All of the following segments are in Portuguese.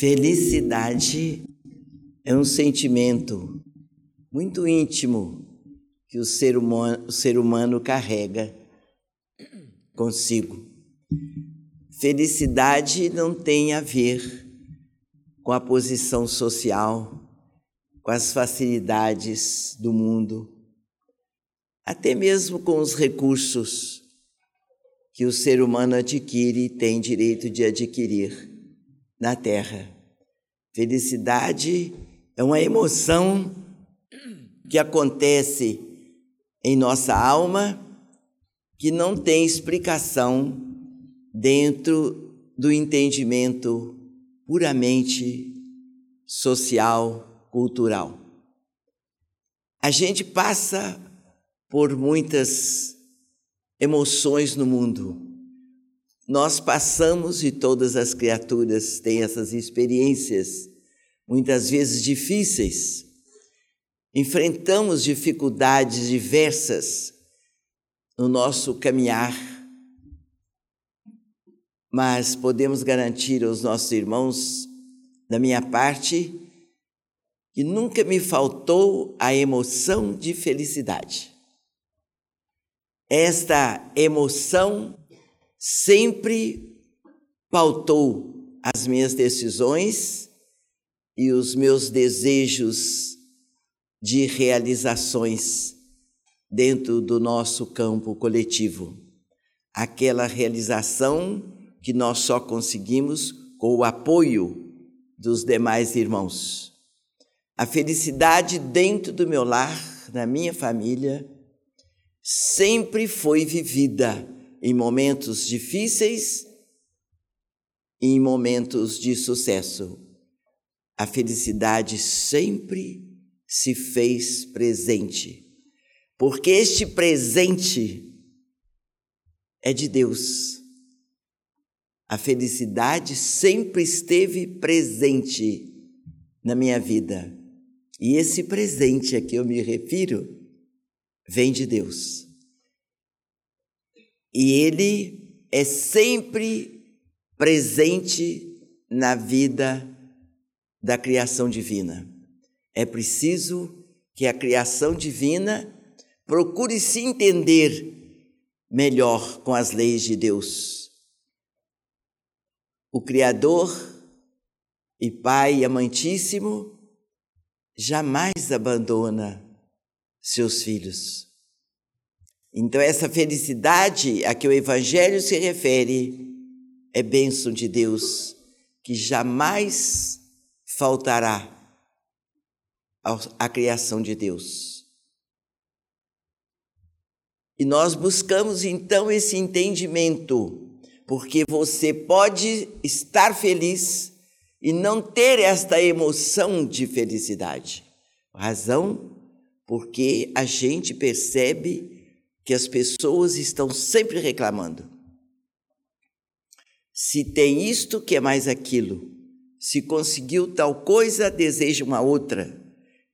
Felicidade é um sentimento muito íntimo que o ser humano, o ser humano carrega consigo. Felicidade não tem a ver com a posição social, com as facilidades do mundo, até mesmo com os recursos que o ser humano adquire e tem direito de adquirir na Terra. Felicidade é uma emoção que acontece em nossa alma que não tem explicação dentro do entendimento puramente social, cultural. A gente passa por muitas emoções no mundo. Nós passamos e todas as criaturas têm essas experiências, muitas vezes difíceis. Enfrentamos dificuldades diversas no nosso caminhar, mas podemos garantir aos nossos irmãos, da minha parte, que nunca me faltou a emoção de felicidade. Esta emoção sempre pautou as minhas decisões e os meus desejos de realizações dentro do nosso campo coletivo. Aquela realização que nós só conseguimos com o apoio dos demais irmãos. A felicidade dentro do meu lar, na minha família, sempre foi vivida em momentos difíceis e em momentos de sucesso. A felicidade sempre se fez presente porque este presente é de Deus. A felicidade sempre esteve presente na minha vida. E esse presente a que eu me refiro vem de Deus. E ele é sempre presente na vida da criação divina. É preciso que a criação divina Procure se entender melhor com as leis de Deus. O Criador e Pai amantíssimo jamais abandona seus filhos. Então, essa felicidade a que o Evangelho se refere é bênção de Deus que jamais faltará à criação de Deus. E nós buscamos então esse entendimento, porque você pode estar feliz e não ter esta emoção de felicidade. Razão porque a gente percebe que as pessoas estão sempre reclamando. Se tem isto, que é mais aquilo. Se conseguiu tal coisa, deseja uma outra.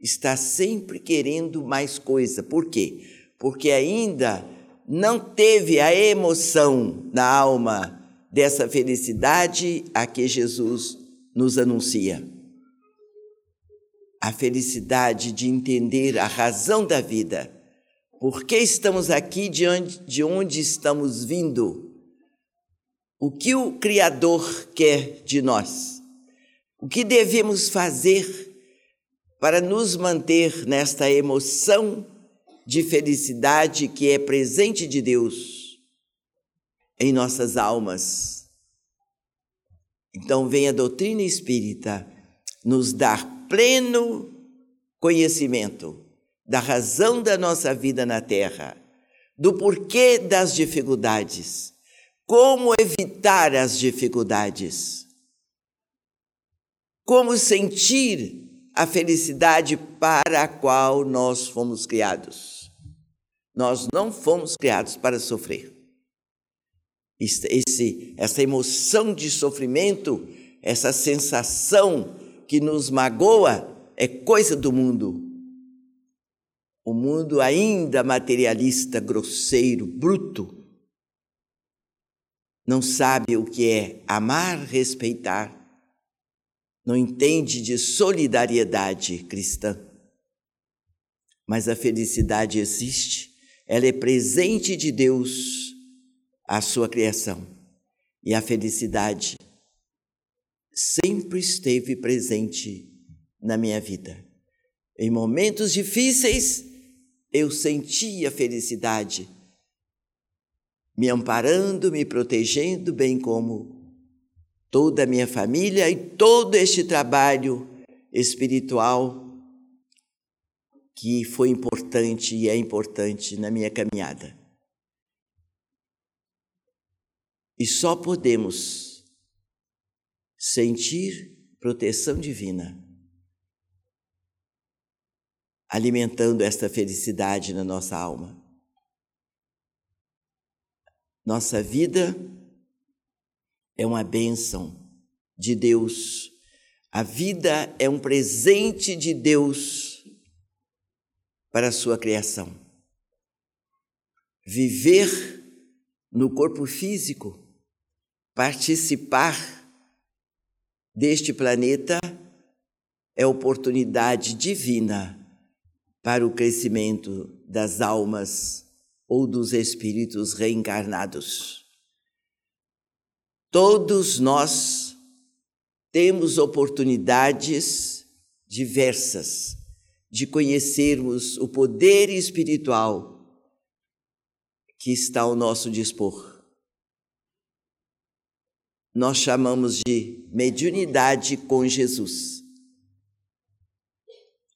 Está sempre querendo mais coisa. Por quê? porque ainda não teve a emoção na alma dessa felicidade a que Jesus nos anuncia. A felicidade de entender a razão da vida. Por que estamos aqui, de onde, de onde estamos vindo? O que o Criador quer de nós? O que devemos fazer para nos manter nesta emoção de felicidade que é presente de Deus em nossas almas. Então, vem a doutrina espírita nos dar pleno conhecimento da razão da nossa vida na Terra, do porquê das dificuldades, como evitar as dificuldades, como sentir a felicidade para a qual nós fomos criados. Nós não fomos criados para sofrer. Esse, essa emoção de sofrimento, essa sensação que nos magoa, é coisa do mundo. O mundo ainda materialista, grosseiro, bruto, não sabe o que é amar, respeitar, não entende de solidariedade cristã. Mas a felicidade existe, ela é presente de Deus à sua criação. E a felicidade sempre esteve presente na minha vida. Em momentos difíceis, eu sentia felicidade, me amparando, me protegendo, bem como toda a minha família e todo este trabalho espiritual que foi importante e é importante na minha caminhada. E só podemos sentir proteção divina alimentando esta felicidade na nossa alma. Nossa vida é uma bênção de Deus. A vida é um presente de Deus para a sua criação. Viver no corpo físico, participar deste planeta é oportunidade divina para o crescimento das almas ou dos espíritos reencarnados. Todos nós temos oportunidades diversas de conhecermos o poder espiritual que está ao nosso dispor. Nós chamamos de mediunidade com Jesus.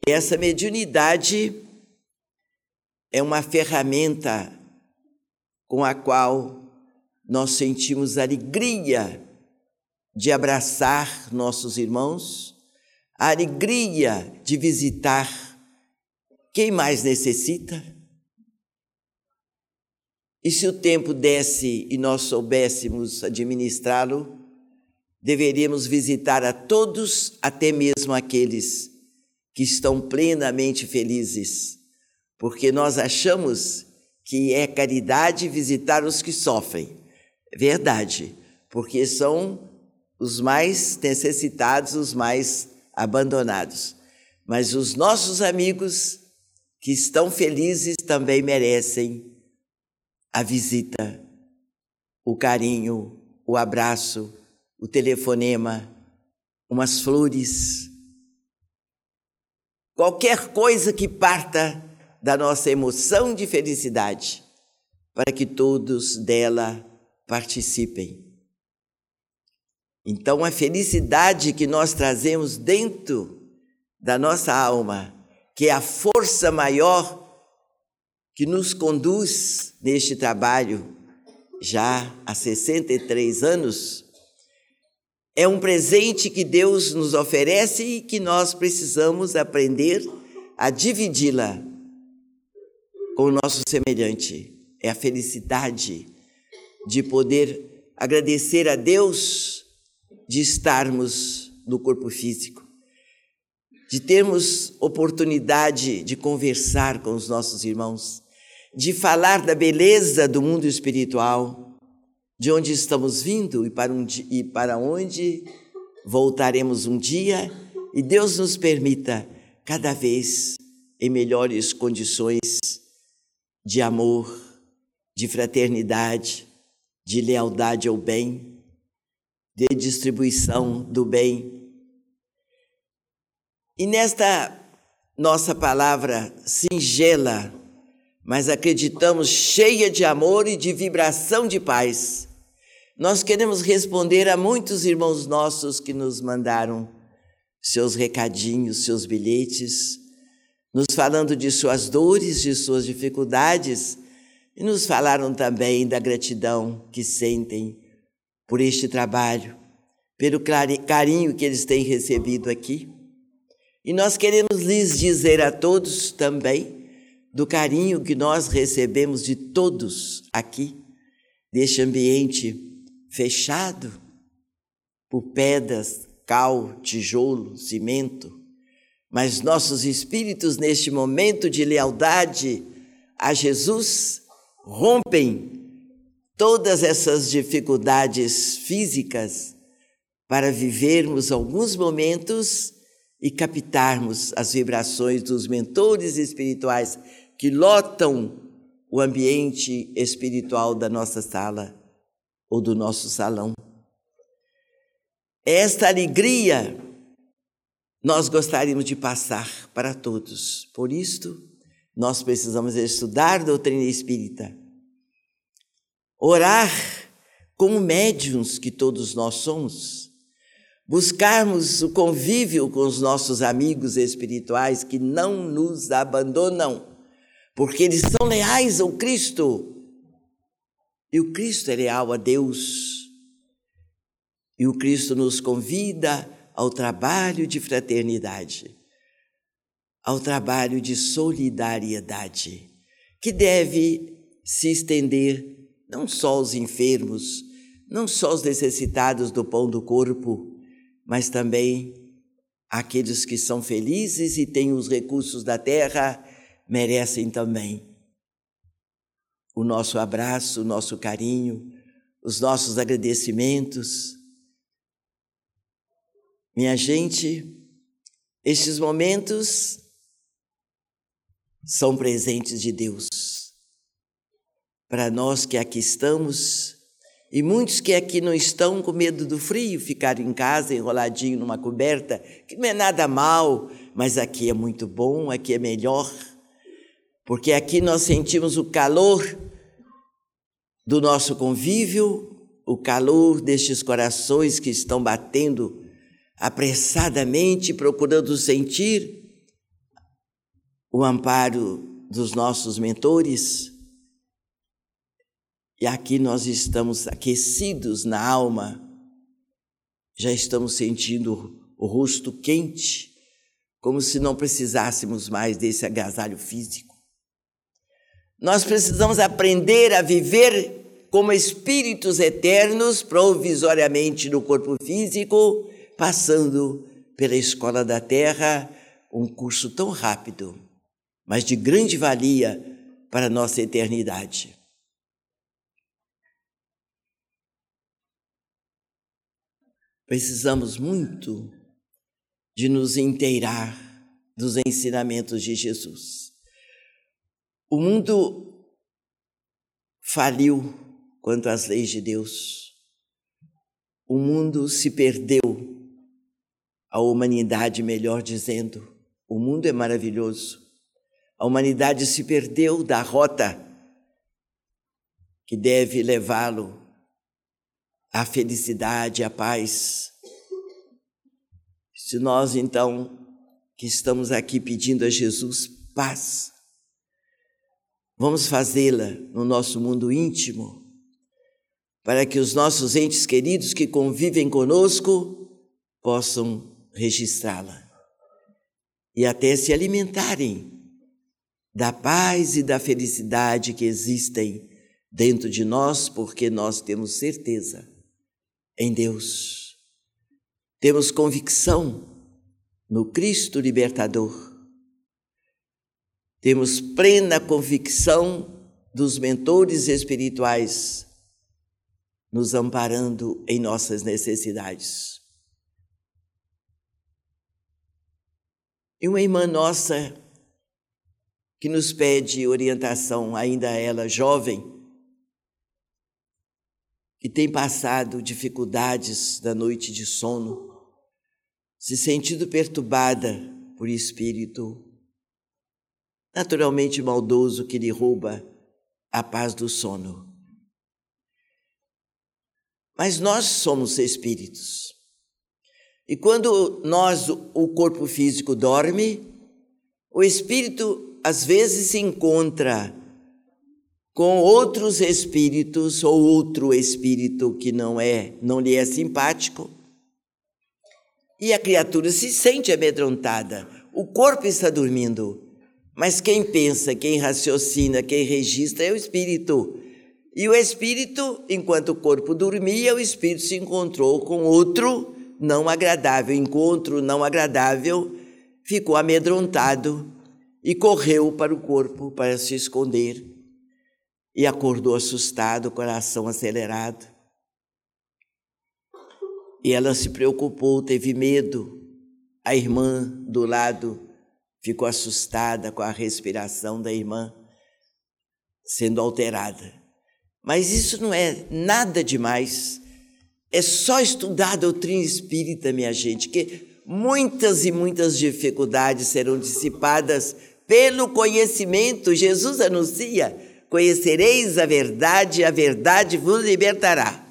Essa mediunidade é uma ferramenta com a qual nós sentimos alegria de abraçar nossos irmãos, a alegria de visitar quem mais necessita. E se o tempo desse e nós soubéssemos administrá-lo, deveríamos visitar a todos, até mesmo aqueles que estão plenamente felizes, porque nós achamos que é caridade visitar os que sofrem. Verdade, porque são os mais necessitados, os mais abandonados. Mas os nossos amigos que estão felizes também merecem a visita, o carinho, o abraço, o telefonema, umas flores qualquer coisa que parta da nossa emoção de felicidade, para que todos dela participem. Então, a felicidade que nós trazemos dentro da nossa alma, que é a força maior que nos conduz neste trabalho já há 63 anos, é um presente que Deus nos oferece e que nós precisamos aprender a dividi-la com o nosso semelhante. É a felicidade de poder agradecer a Deus de estarmos no corpo físico, de termos oportunidade de conversar com os nossos irmãos, de falar da beleza do mundo espiritual de onde estamos vindo e para, um, e para onde voltaremos um dia, e Deus nos permita cada vez em melhores condições de amor, de fraternidade, de lealdade ao bem, de distribuição do bem. E nesta nossa palavra singela, mas acreditamos cheia de amor e de vibração de paz, nós queremos responder a muitos irmãos nossos que nos mandaram seus recadinhos, seus bilhetes, nos falando de suas dores, de suas dificuldades, e nos falaram também da gratidão que sentem por este trabalho, pelo carinho que eles têm recebido aqui. E nós queremos lhes dizer a todos também do carinho que nós recebemos de todos aqui, deste ambiente fechado? Por pedras, cal, tijolo, cimento, mas nossos espíritos, neste momento de lealdade a Jesus, rompem todas essas dificuldades físicas para vivermos alguns momentos e captarmos as vibrações dos mentores espirituais que lotam o ambiente espiritual da nossa sala ou do nosso salão. Esta alegria nós gostaríamos de passar para todos. Por isto, nós precisamos estudar doutrina espírita, orar como médiums que todos nós somos, buscarmos o convívio com os nossos amigos espirituais que não nos abandonam, porque eles são leais ao Cristo. E o Cristo é leal a Deus. E o Cristo nos convida ao trabalho de fraternidade, ao trabalho de solidariedade, que deve se estender não só aos enfermos, não só os necessitados do pão do corpo, mas também aqueles que são felizes e têm os recursos da terra, merecem também o nosso abraço, o nosso carinho, os nossos agradecimentos. Minha gente, estes momentos são presentes de Deus. Para nós que aqui estamos, e muitos que aqui não estão com medo do frio, ficaram em casa enroladinho numa coberta, que não é nada mal, mas aqui é muito bom, aqui é melhor, porque aqui nós sentimos o calor do nosso convívio, o calor destes corações que estão batendo apressadamente, procurando sentir o amparo dos nossos mentores e aqui nós estamos aquecidos na alma, já estamos sentindo o rosto quente, como se não precisássemos mais desse agasalho físico. Nós precisamos aprender a viver como espíritos eternos, provisoriamente no corpo físico, passando pela escola da terra, um curso tão rápido, mas de grande valia para a nossa eternidade. Precisamos muito de nos inteirar dos ensinamentos de Jesus. O mundo faliu quanto às leis de Deus. O mundo se perdeu, a humanidade, melhor dizendo. O mundo é maravilhoso. A humanidade se perdeu da rota que deve levá-lo a felicidade, a paz. Se nós então que estamos aqui pedindo a Jesus paz, vamos fazê-la no nosso mundo íntimo, para que os nossos entes queridos que convivem conosco possam registrá-la e até se alimentarem da paz e da felicidade que existem dentro de nós, porque nós temos certeza em Deus. Temos convicção no Cristo libertador. Temos plena convicção dos mentores espirituais nos amparando em nossas necessidades. E uma irmã nossa que nos pede orientação, ainda ela jovem, que tem passado dificuldades da noite de sono, se sentindo perturbada por espírito naturalmente maldoso que lhe rouba a paz do sono. Mas nós somos espíritos. E quando nós, o corpo físico, dorme, o espírito às vezes se encontra com outros espíritos ou outro espírito que não é, não lhe é simpático. E a criatura se sente amedrontada. O corpo está dormindo, mas quem pensa, quem raciocina, quem registra é o espírito. E o espírito, enquanto o corpo dormia, o espírito se encontrou com outro não agradável. Encontro não agradável, ficou amedrontado e correu para o corpo para se esconder e acordou assustado, coração acelerado. E ela se preocupou, teve medo. A irmã do lado ficou assustada com a respiração da irmã sendo alterada. Mas isso não é nada demais. É só estudar a doutrina espírita, minha gente, que muitas e muitas dificuldades serão dissipadas pelo conhecimento. Jesus anuncia: conhecereis a verdade, a verdade vos libertará.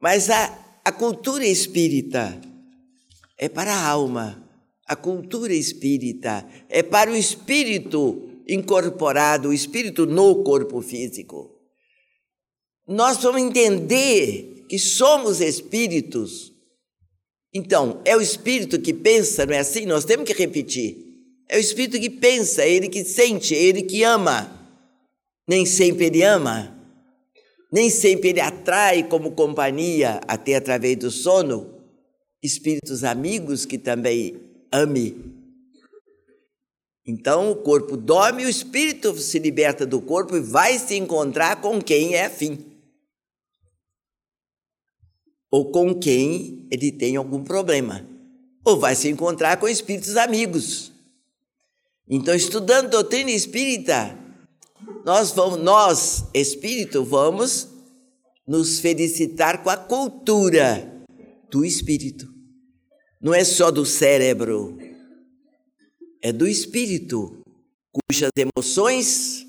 Mas a, a cultura espírita é para a alma, a cultura espírita é para o espírito incorporado, o espírito no corpo físico. Nós vamos entender que somos espíritos. Então, é o espírito que pensa, não é assim? Nós temos que repetir. É o espírito que pensa, é ele que sente, é ele que ama. Nem sempre ele ama, nem sempre ele atrai como companhia, até através do sono, espíritos amigos que também ame então o corpo dorme, o espírito se liberta do corpo e vai se encontrar com quem é afim. Ou com quem ele tem algum problema. Ou vai se encontrar com espíritos amigos. Então, estudando doutrina espírita, nós vamos, nós, espírito, vamos nos felicitar com a cultura do espírito. Não é só do cérebro, é do espírito, cujas emoções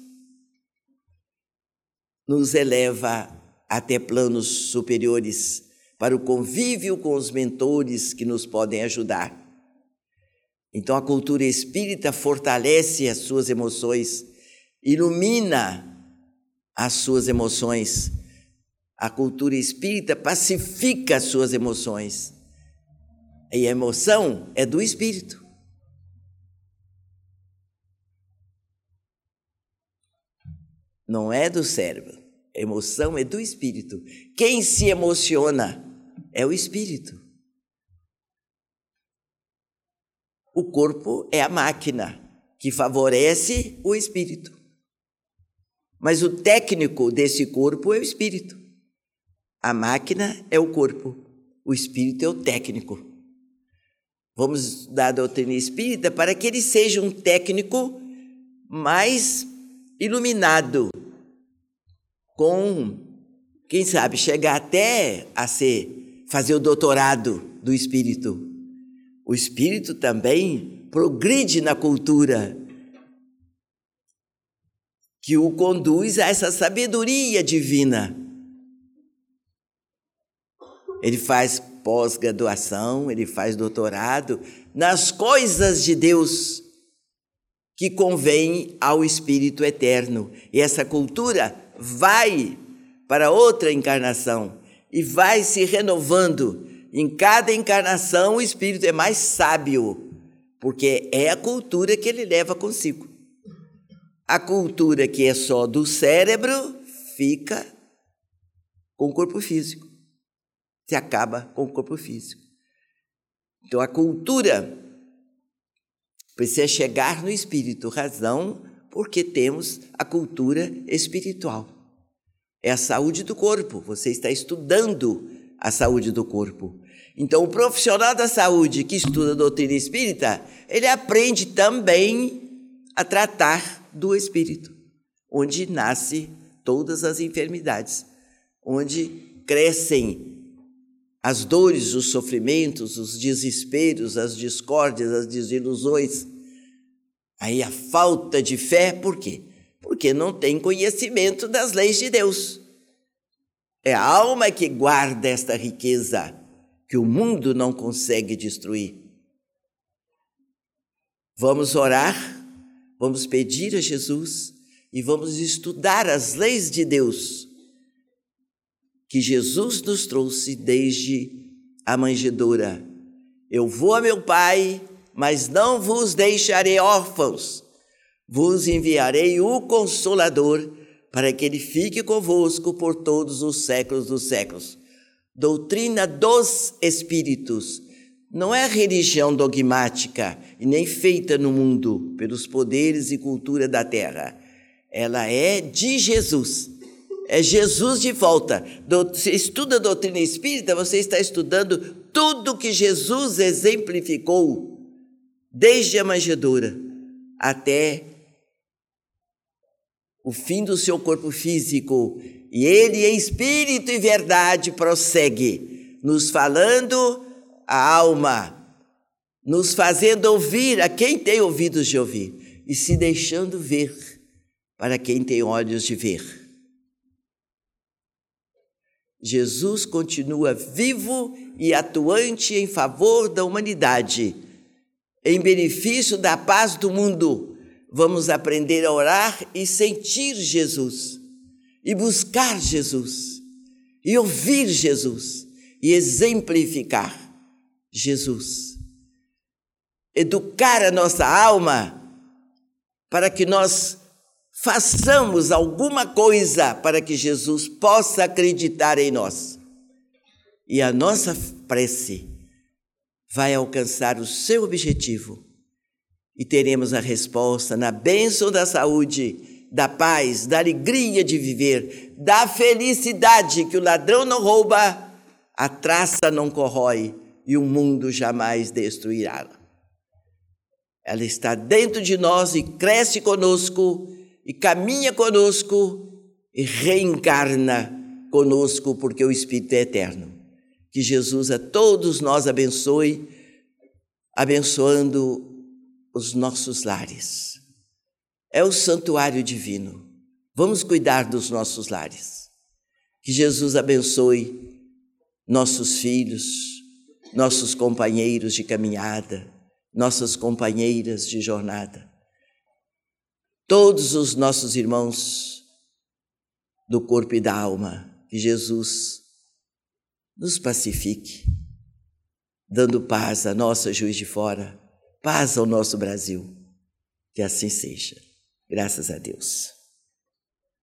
nos eleva até planos superiores para o convívio com os mentores que nos podem ajudar. Então a cultura espírita fortalece as suas emoções, ilumina as suas emoções. A cultura espírita pacifica as suas emoções. E a emoção é do espírito. não é do cérebro. A emoção é do espírito. Quem se emociona é o espírito. O corpo é a máquina que favorece o espírito. Mas o técnico desse corpo é o espírito. A máquina é o corpo, o espírito é o técnico. Vamos estudar a doutrina espírita para que ele seja um técnico mais iluminado, com, quem sabe, chegar até a ser, fazer o doutorado do espírito. O espírito também progride na cultura, que o conduz a essa sabedoria divina. Ele faz pós-graduação, ele faz doutorado nas coisas de Deus que convém ao Espírito eterno. E essa cultura vai para outra encarnação e vai se renovando. Em cada encarnação, o Espírito é mais sábio, porque é a cultura que ele leva consigo. A cultura que é só do cérebro fica com o corpo físico, se acaba com o corpo físico. Então, a cultura Precisa chegar no espírito, razão porque temos a cultura espiritual. É a saúde do corpo, você está estudando a saúde do corpo. Então, o profissional da saúde que estuda a doutrina espírita, ele aprende também a tratar do espírito, onde nasce todas as enfermidades, onde crescem as dores, os sofrimentos, os desesperos, as discórdias, as desilusões. Aí a falta de fé, por quê? Porque não tem conhecimento das leis de Deus. É a alma que guarda esta riqueza que o mundo não consegue destruir. Vamos orar, vamos pedir a Jesus e vamos estudar as leis de Deus que Jesus nos trouxe desde a manjedoura. Eu vou a meu Pai, mas não vos deixarei órfãos. Vos enviarei o Consolador, para que ele fique convosco por todos os séculos dos séculos. Doutrina dos Espíritos não é religião dogmática e nem feita no mundo pelos poderes e cultura da terra. Ela é de Jesus é Jesus de volta. Você estuda a doutrina espírita, você está estudando tudo que Jesus exemplificou, desde a manjedoura até o fim do seu corpo físico. E ele, em espírito e verdade, prossegue, nos falando a alma, nos fazendo ouvir a quem tem ouvidos de ouvir e se deixando ver para quem tem olhos de ver. Jesus continua vivo e atuante em favor da humanidade, em benefício da paz do mundo. Vamos aprender a orar e sentir Jesus, e buscar Jesus, e ouvir Jesus, e exemplificar Jesus. Educar a nossa alma para que nós façamos alguma coisa para que Jesus possa acreditar em nós. E a nossa prece vai alcançar o seu objetivo e teremos a resposta na bênção da saúde, da paz, da alegria de viver, da felicidade que o ladrão não rouba, a traça não corrói e o mundo jamais destruirá. Ela está dentro de nós e cresce conosco e caminha conosco e reencarna conosco, porque o Espírito é eterno. Que Jesus a todos nós abençoe, abençoando os nossos lares. É o santuário divino. Vamos cuidar dos nossos lares. Que Jesus abençoe nossos filhos, nossos companheiros de caminhada, nossas companheiras de jornada todos os nossos irmãos do corpo e da alma, que Jesus nos pacifique, dando paz à nossa juiz de fora, paz ao nosso Brasil. Que assim seja. Graças a Deus.